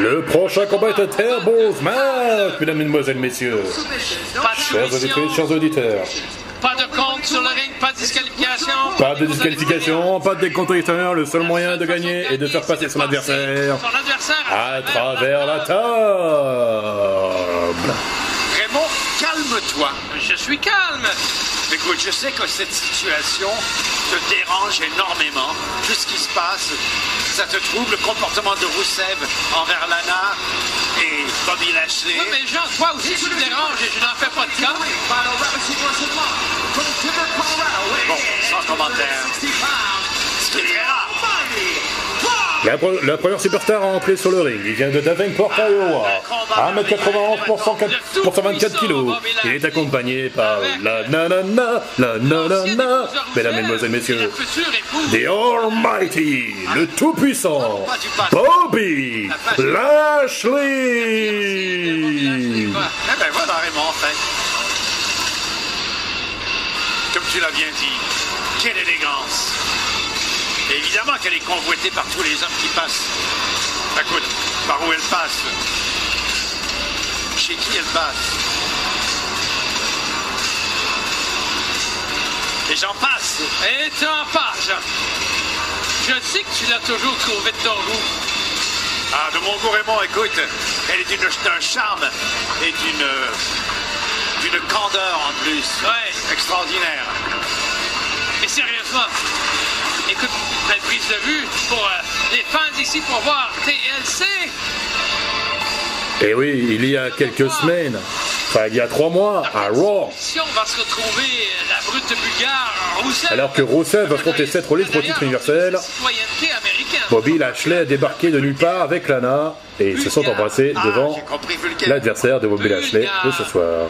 Le prochain combat est terrible match, mesdames, mesdemoiselles, messieurs. Pas de Chers auditrices, soumission, chers auditeurs. pas de compte sur le ring, pas de disqualification. Pas de disqualification, pas de décompte extérieur. Le seul moyen de gagner est de faire passer son adversaire Son adversaire à travers la table. Raymond, calme-toi. Je suis calme. Écoute, je sais que cette situation te dérange énormément. Tout ce qui se passe, ça te trouble. Le comportement de Rousseff envers Lana et Bobby Lashley. Oui, mais Jean, toi aussi tu me déranges et je n'en fais pas de cas. Bon, sans commentaire. Ce qui est très rare. La, pre- la première superstar à entrer sur le ring, il vient de Davenport, Iowa. 1m91 pour, 104 pour 124 kg. Il est accompagné par la nanana, la nanana, mesdames, mesdemoiselles, messieurs. The Almighty, le tout-puissant, Bobby Lashley. Eh ben. Comme tu l'as bien dit, quelle élégance. Et évidemment qu'elle est convoitée par tous les hommes qui passent. Écoute, par où elle passe Chez qui elle passe Et j'en passe. Et tu en passes. Je sais que tu l'as toujours trouvé de ton goût. Ah, de mon goût, Raymond, écoute, elle est d'une- d'un charme et d'une d'une candeur en plus. Ouais. Extraordinaire. Mais sérieusement, écoute, belle prise de vue pour euh, les fans ici pour voir TLC. Et oui, il y a quelques semaines, enfin il y a trois mois, à Raw, va se retrouver euh, la brute bulgare Rousseff. alors que Rusev affrontait Seth Rollins pour titre universel. Bobby Lashley a débarqué de nulle part avec Lana et ils se sont embrassés Ah, devant l'adversaire de Bobby Lashley de ce soir.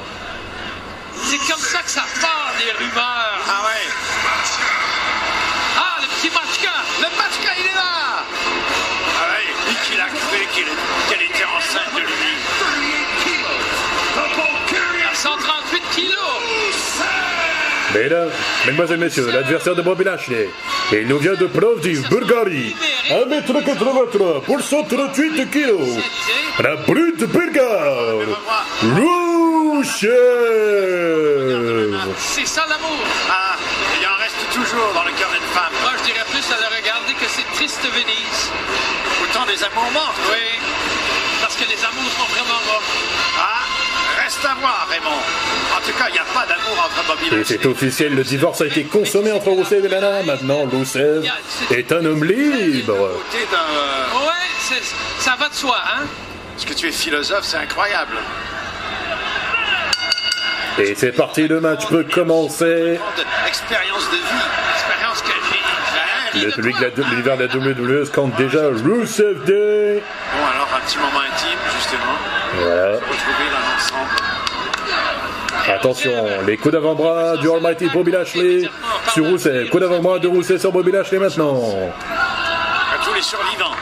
Mesdames, mesdemoiselles, messieurs, l'adversaire de Bobby Lashley, il nous vient de Plovdiv, Bulgarie, 1m83 pour 138 kilos. La brute bulgare, Rusev. C'est ça l'amour. Ah, il en reste toujours dans le cœur d'une femme. Moi, je dirais plus à le regarder que c'est triste Venise. Autant des amours morts. Oui. Parce que les amours sont vraiment morts. Ah, reste à voir, Raymond. En tout cas, il n'y a pas d'amour entre Bobby Et c'est officiel, le divorce a été consommé entre Rusev et Lana. Maintenant, Rusev est un homme libre. Ouais, ça va de soi, hein? Parce que tu es philosophe, c'est incroyable. Et c'est parti, le match peut commencer. Expérience de vie. Expérience que j'ai. Le public de la- de l'univers de la WWE compte déjà Rusev Day. Bon, alors, un petit moment intime, justement. Voilà. Retrouver. Attention, les coups d'avant-bras du Almighty Bobby Lashley sur Rousseff. Coup d'avant-bras de Rousseff sur Bobby Lashley maintenant. À tous les survivants.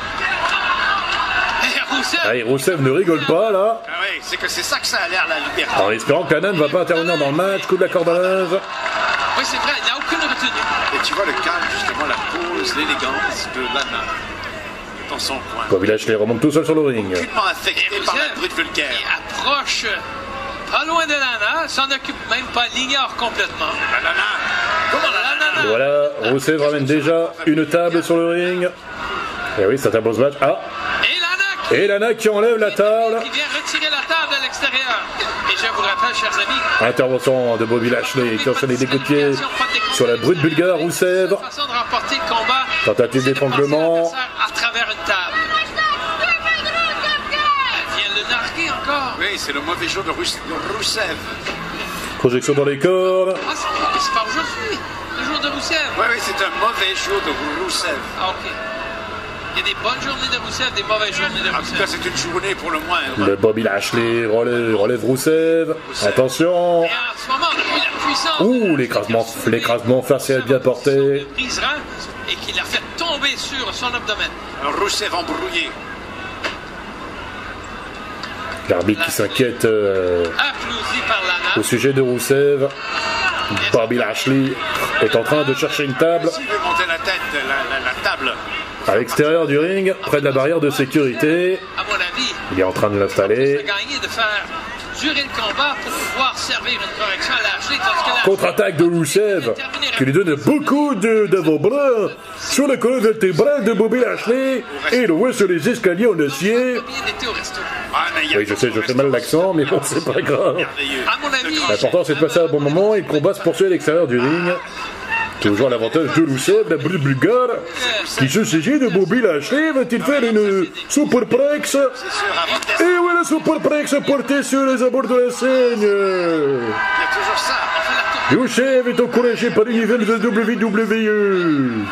Allez, Rousseff ne rigole pas là. Ah oui, c'est que c'est ça que ça a l'air, la liberté. En espérant que ne va pas intervenir dans le match. Coup de la corde à linge. oui, c'est vrai, il n'y a aucune retenue. Et tu vois le calme, justement, la pose, l'élégance de Lana dans son coin. Bobby Lashley remonte tout seul sur le ring. Aucunement affecté Et par la Rousseff, brute vulgaire. il approche pas loin de Lana, s'en occupe même pas, l'ignore complètement. Voilà, Rousseff ramène déjà une table sur le ring. Et oui, c'est un beau match. Ah, et Lana qui, enlève la table. qui vient retirer la table à l'extérieur. Et je vous rappelle, chers amis, Intervention de Bobby Lashley qui enchaîne des coups de pied sur la brute bulgare Rousseff. Tentative d'étranglement. passer l'adversaire à travers une table. Elle vient le narguer encore. Oui, c'est le mauvais jour de Rous- de Rousseff. Projection dans les cordes. Ah, c'est pas aujourd'hui, le jour de Rousseff. Oui, oui, c'est un mauvais jour de Rousseff. Ah, ok. Il y a des bonnes journées de Rousseff, des mauvaises journées de En tout cas, c'est une journée pour le moins. Le Bobby Lashley relève, relève Rousseff. Attention. Et en ce moment, la puissance. Ouh, l'écrasement, l'écrasement facial bien porté. et qui l'a fait tomber sur son abdomen. Un Rousseff embrouillé. L'arbitre qui s'inquiète euh, au sujet de Rousseff. Bobby Lashley est en train de chercher une table à l'extérieur du ring, près de la barrière de sécurité. Il est en train de l'installer. Contre-attaque de Rusev, qui lui donne beaucoup de- d'avant-bras sur le colonne vertébrale de Bobby Lashley et le voit sur les escaliers en acier. Oui, je sais, je fais mal l'accent, mais bon, c'est pas grave. L'important, c'est de passer un bon moment et le combat se poursuit à l'extérieur du ring. Toujours l'avantage de Rusev, la brute bulgare, qui se saisit de Bobby Lashley. Va-t-il faire une superplex C'est sûr, avant de Et voilà, superplex porté sur les abords de la scène. Il y a toujours ça. Rusev est encouragé par l'univers de. WWE.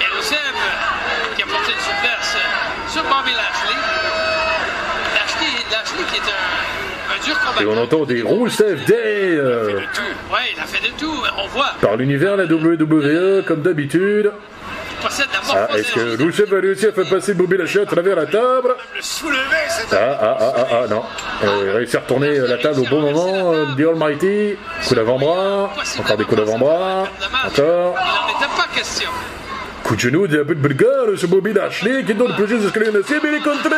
Et Rusev, qui a porté une souplesse sur Bobby Lashley. Lashley, Lashley qui est un, un dur Et on combattant. entend des Rusev Day euh, Ouais, il a fait de tout. On voit, par l'univers la WWE, comme d'habitude. il Ah, est-ce que. Rusev a réussi à faire passer Bobby Lashley à travers la table Ah, ah, ah, ah, ah, non. Euh, il a réussi à retourner la table au bon moment. euh, The Almighty. Coup d'avant-bras. Encore des coups d'avant-bras. Encore. Il. Coup de genou d'un peu de bulgare sur Bobby Lashley qui donne plusieurs escaliers en acier, mais il est contré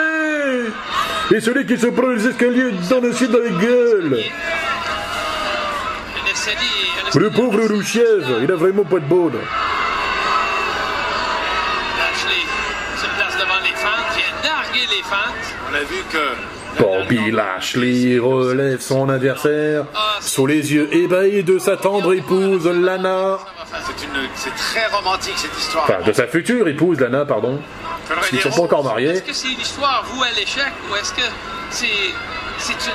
Et celui qui se prend les escaliers dans l'acier dans la gueule Une essai Le pauvre Rusev, il a vraiment pas de bonne. Lashley se place devant les fans, vient narguer les fans. On a vu que Bobby Lashley relève son adversaire sous les yeux ébahis de sa tendre épouse Lana. c'est très romantique cette histoire. Enfin, de sa future épouse Lana, pardon. Ils dire- sont pas encore mariés. Est-ce que c'est une histoire vouée à l'échec ou est-ce que c'est c'est une,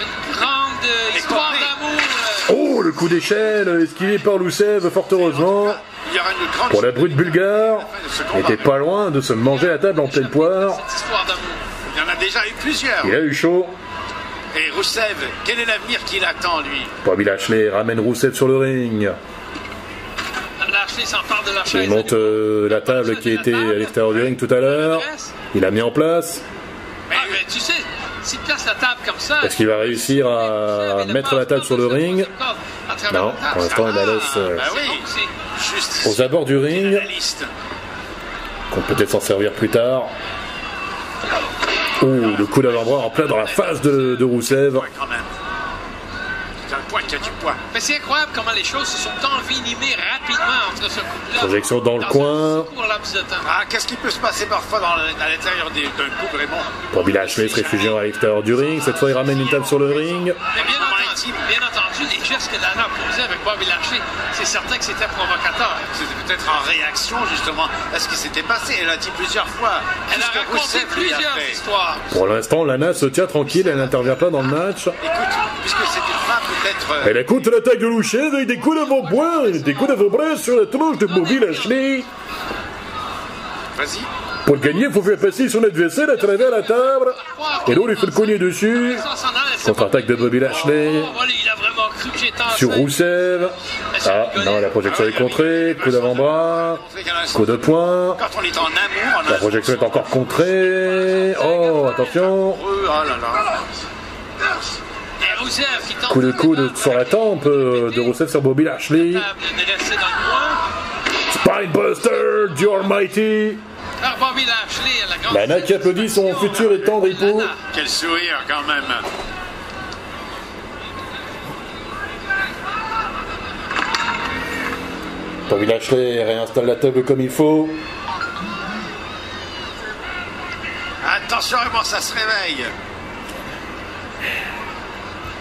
une grande euh, histoire d'amour euh, Oh, le coup d'échelle, esquivé par Rusev, fort heureusement. Pour la brute bulgare, il était pas loin de se manger la table en pleine poire. Il y en a déjà eu plusieurs. Il a eu chaud. Et Roussev, quel est l'avenir qui l'attend, lui? Bobby Lashley ramène Rousseff sur le ring. Lashley s'empare de la chaise. Il monte euh, la table qui était à l'extérieur du ring tout à l'heure. Il a mis en place. Ah, mais tu sais, s'il place la table comme ça. Est-ce qu'il va réussir à mettre la table sur le ring Non, pour l'instant, il la laisse euh, Bah oui, aux abords du ring. la qu'on peut peut-être s'en servir plus tard. Ouh, le coup d'avant-bras en plein dans la face de, de Roussev. Mais c'est incroyable comment les choses se sont envenimées rapidement entre ce couple-là. Projection dans le coin. Ah, qu'est-ce qui peut se passer parfois dans le- à l'intérieur d'un couple, Raymond? Bobby Lashley se réfugiant à l'extérieur du ring. Cette fois, il ramène une table sur le ring. Mais bien entendu, bien entendu, les gestes que Lana posait avec Bobby Lashley, c'est certain que c'était provocateur. C'était peut-être en réaction, justement, à ce qui s'était passé. Elle a dit plusieurs fois. Elle a raconté a plusieurs histoires. Pour l'instant, Lana se tient tranquille. Elle n'intervient pas dans le match. Écoute, puisque c'est une femme, peut-être. euh, Elle écoute l'attaque de Louchez avec des coups d'avant-bras et des coups d'avant-bras sur la tronche de Bobby Lashley. Vas-y. Pour gagner, il faut faire passer son adversaire à travers la table. Et l'autre, il fait le cogner dessus. Contre-attaque de Bobby Lashley. Sur Roussev. Ah, non, la projection est contrée. Coup d'avant-bras. Coup de poing. La projection est encore contrée. Oh, attention. Coup de coude sur la tempe de Rousseff sur Bobby Lashley. Spinebuster, The Almighty. Lana qui applaudit son futur et tendre époux. Quel sourire, quand même. Bobby Lashley réinstalle la table comme il faut. Attention, comment ça se réveille.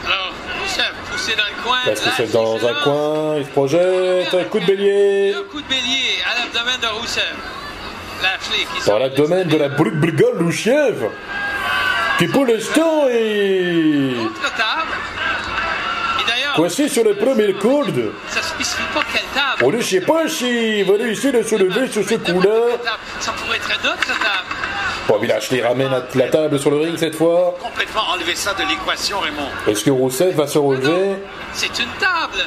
Alors, Rousseff poussé dans le coin. Parce que Lashley c'est dans un coin, il se projette, un coup de bélier. Deux coups de bélier à l'abdomen de Rousseff. Qui Dans l'abdomen de la brute brigade Louchiev. Qui pour l'instant est Autre table. Et d'ailleurs, coincé sur le premier corde. ça ne spécifie pas quelle table. On ne sait pas s'il va réussir à se lever sur ce coup-là. Ça pourrait être notre table. Bobby Lashley ramène la table sur le ring cette fois. Complètement enlever ça de l'équation, Raymond. Est-ce que Rousseff va se relever? C'est une table.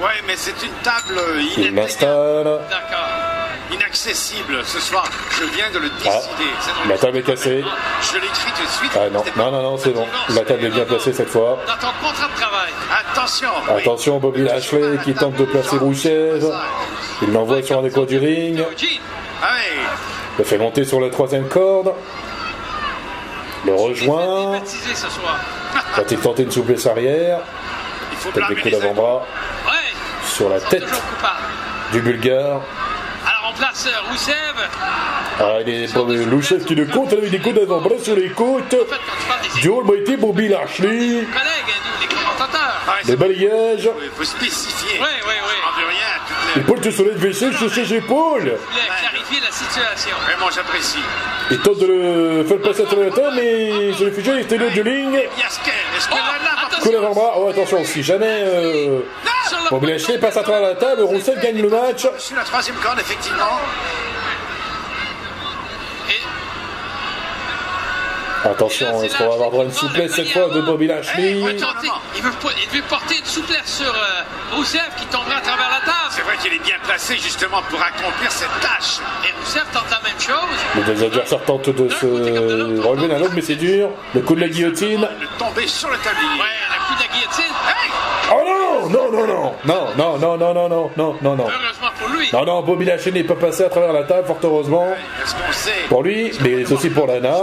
Ouais, mais c'est une table Il inatteignable, l'installe. D'accord. inaccessible ce soir. Je viens de le Ah, décider. Dans la le- table est cassée. Je l'écris tout de suite. Ah non, non, non, non, c'est bon. La table est bien placée cette fois. Dans ton contrat de travail. Attention. Bobby Lashley qui tente de placer Rousseff. Il l'envoie sur un des du ring. Le fait monter sur la troisième corde. le rejoint. Quand il tentait une souplesse arrière, peut-être des coups d'avant-bras sur la tête du Bulgare. Alors on place Roussev. Ah, il est Louchev qui le compte avec des coups d'avant-bras sur les côtes. Du Almighty Bobby Lashley ouais, des balayages. Il faut spécifier. Ouais, ouais, ouais. rien. Il faut te soleil de WC sur ses épaules. Il la situation. Vraiment, j'apprécie. Il tente de le faire passer à travers mais sur le futur, il était le de ligne. Est-ce que la lame Oh, attention, si jamais. Euh... Bon, passe à travers la table, Roussel gagne le match. Sur la troisième corde, effectivement. Attention, est-ce qu'on va avoir droit à une souplesse cette fois de Bobby Lashley il veut, tenter- il veut, po- il veut porter une souplesse sur euh, Rousseff qui tomberait à travers la table. C'est vrai qu'il est bien placé justement pour accomplir cette tâche. Et Rousseff tente la même chose. Les deux adversaires tentent de se relever l'un l'autre, mais c'est dur. Le coup de la guillotine. De tomber sur le tablier. Ouais, le coup de la guillotine. Hey Oh non Non, non, non Non, non, non, non, non, non, non, non, pour lui. Non, non, Bobby Lashley n'est pas passé à travers la table, fort heureusement. Est-ce qu'on sait Pour lui, mais c'est aussi pour Lana.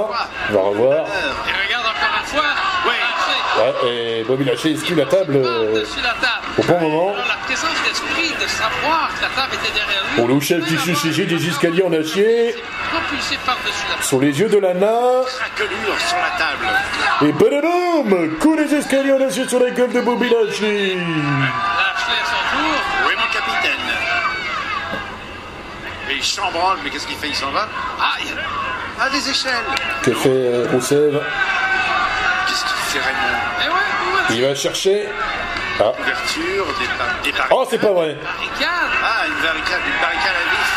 On va revoir. Et regarde encore une fois. Ouais. Lashley, Ouais, et Bobby Lashley esquive la table euh, la table. au bon moment. La présence d'esprit de savoir que la table était derrière lui. Pour Louchev qui Même suscite avant, des escaliers en acier. Sur les yeux de Lana. Craquelure sur la table. Et badadam Coup des escaliers en acier sur la gueule de Bobby Lashley. Lashley à son tour. Oui, mon capitaine. Il chambranle, mais qu'est-ce qu'il fait? Il s'en va? Ah, il- Ah, des échelles. Que fait euh, Rousseff Qu'est-ce qu'il fait Raymond? Eh ouais, ouais, Il va chercher. Ah. Ouverture, des, barricades. Oh, c'est pas vrai. barricade. Ah, une barricade, une barricade à vif.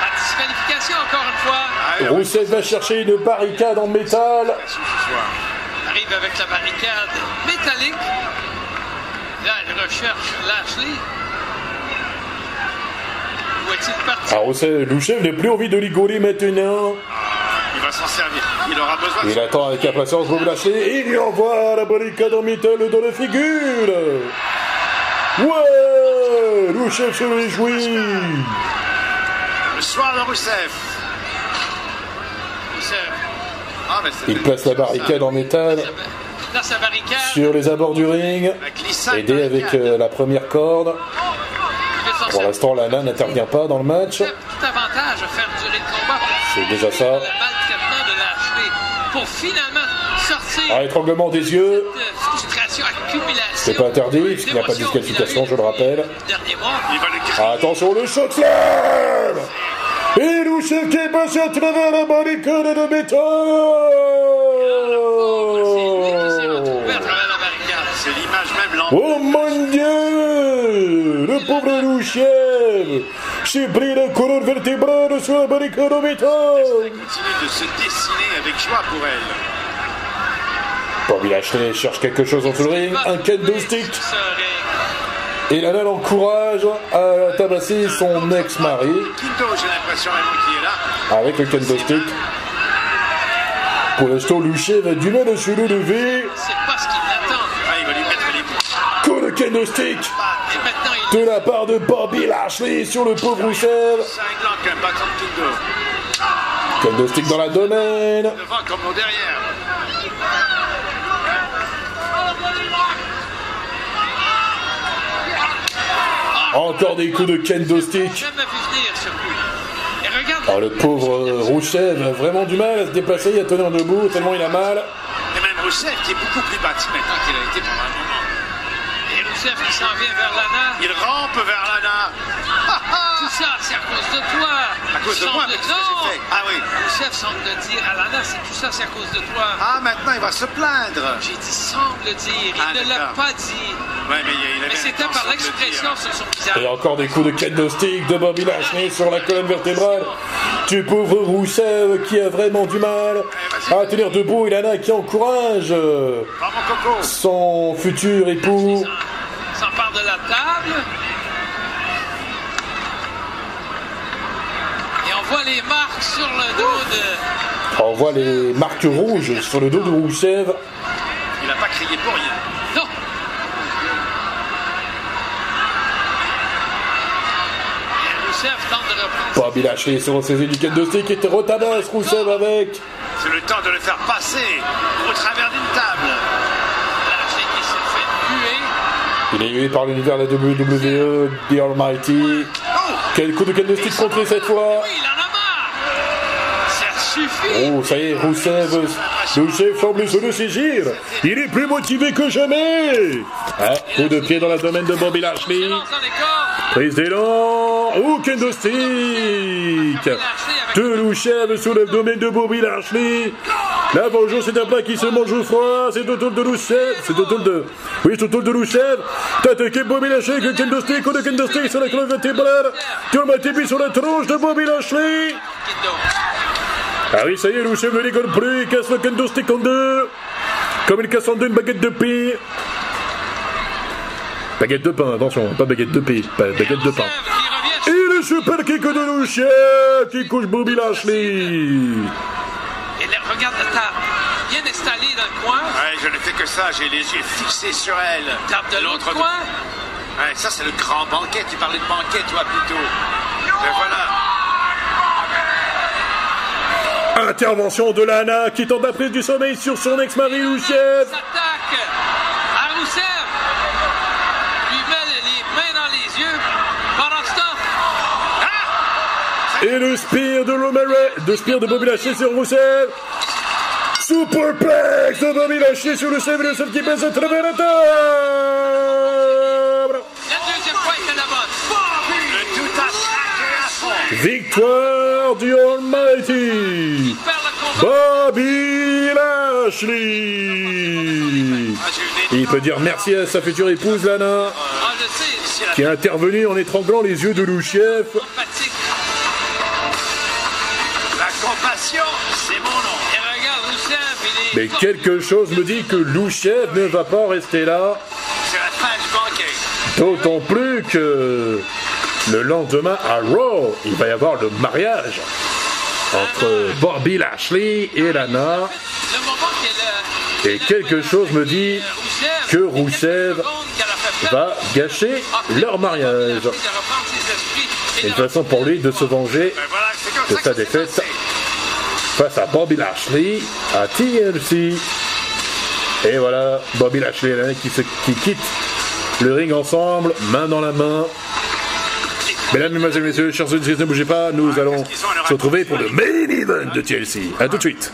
La disqualification encore une fois. Ah, Rousseff va chercher une barricade en métal. Arrive avec la barricade métallique. Là, il recherche Lashley. Où est-il parti? Rousseff, Louchev n'a plus envie de rigoler maintenant. Il va s'en servir. Il aura besoin de Il attend avec impatience et il lui envoie la barricade en métal dans la figure. Ouais Louchev se réjouit. le soir de Rousseff. Rousseff. Ah, mais Il place la barricade en métal Là, sur les abords du ring, aidé avec euh, la première corde. Pour l'instant, Lana n'intervient pas dans le match. C'est déjà ça. Pour étranglement des yeux. C'est pas interdit, parce qu'il n'y a pas de disqualification, je le rappelle. Attention, le choc flamme. Et Loucheke passe à travers la barricade. De métal Oh mon dieu pauvre Louchev s'est pris la colonne vertébrale sur la barricade en métal continue de se dessiner avec joie pour elle. Bobby Lashley cherche quelque chose entre le ring, un kendo stick, et Lana l'encourage à tabasser son ex-mari j'ai là. avec le kendo stick. Pour l'instant, Louchev a du mal à se relever. C'est pas ce qu'il attend. Ah, il va lui mettre les. Coup de kendo stick de la part de Bobby Lashley sur le pauvre Rousseff. Bâton de stick dans la domaine. Devant comme derrière. Encore des coups de kendo stick. le pauvre euh, Rousseff a vraiment du mal à se déplacer, à tenir debout, tellement il a mal. Et même Rousseff qui est beaucoup plus bâti maintenant qu'il a été pendant un moment. Et qui s'en vient vers Lana. Il rampe vers Lana. Tout ça, c'est à cause de toi. À cause de moi, mais qu'est-ce que Non. fait Ah oui. Rousseff semble dire à Lana, c'est tout ça, c'est à cause de toi. Ah, maintenant il va se plaindre. J'ai dit semble dire, il Ah, ne l'a pas dit. Ouais, mais il il Mais c'était par l'expression sur son Et visage. encore des coups de kendo stick de Bobby Lashley sur la colonne vertébrale. Du pauvre Rousseff qui a vraiment du mal à tenir debout et Lana qui encourage euh, son futur époux. S'empare de la table. Et on voit les marques sur le dos de. On voit les marques rouges sur le dos de Rousseff. Il n'a pas crié pour rien. Non! Et Rousseff tente de reprendre Bobby Lashley sur saisi du kendo stick et retabasse Rousseff avec. C'est le temps de le faire passer au travers d'une table. Lashley qui se fait huer. Il est hué par l'univers de la WWE, The Almighty. Quel coup de kendo stick contré cette fois. Oh, ça y est, Rousseff, le chef semble se le saisir. Il est plus motivé que jamais. Ah, coup de pied dans l'abdomen de Bobby Lashley. Prise d'élan. Oh, kendo stick. De Louchev sous l'abdomen de Bobby Lashley. La vengeance est un plat qui se mange au froid. C'est au tour de Louchev. C'est au tour de. Oui, c'est au tour de Louchev. T'as attaqué Bobby Lashley kendo stick. Coup de kendo stick sur la colonne vertébrale. Tu m'as tapé sur la tronche de Bobby Lashley. Ah oui, ça y est, Louchev ne rigole plus. Il casse le stick en deux? Comme il casse en deux une baguette de pain. Baguette de pain, attention, pas baguette de pain, pas baguette de pain. Qui. Et le super kick de Louchev qui couche Bobby Lashley. Regarde la table. Bien installée dans le coin. Ouais, je ne fais que ça, j'ai les yeux fixés sur elle. Table de l'autre coin. Ouais, ça c'est le grand banquet, tu parlais de banquet toi plutôt. Mais voilà. Intervention de Lana qui tente la prise du sommeil sur son ex-mari Louchev. S'attaque à Rousseff. Lui met les mains dans les yeux. Pendant ce temps, Et le spear de Romero, de spear de Bobby Lashley sur Rousseff. Superplex de Bobby Lashley sur le et le seul qui pèse à travers la table. Victoire du Almighty. Bobby Lashley. Ah, Il peut dire merci à sa future épouse Lana, Ah, qui est intervenue en étranglant les yeux de Louchev. Mais quelque chose me dit que Louchev ne va pas rester là, d'autant plus que le lendemain à Raw, il va y avoir le mariage entre Bobby Lashley et Lana. Et quelque chose me dit que Rousseff va gâcher leur mariage. Une façon pour lui de se venger de sa défaite. Face à Bobby Lashley à TLC. Et voilà, Bobby Lashley et qui, se, qui quittent le ring ensemble, main dans la main. Mesdames, Mesdemoiselles, Messieurs, chers auditeurs, ne bougez pas, nous allons se retrouver pour le main event de TLC. A tout de suite.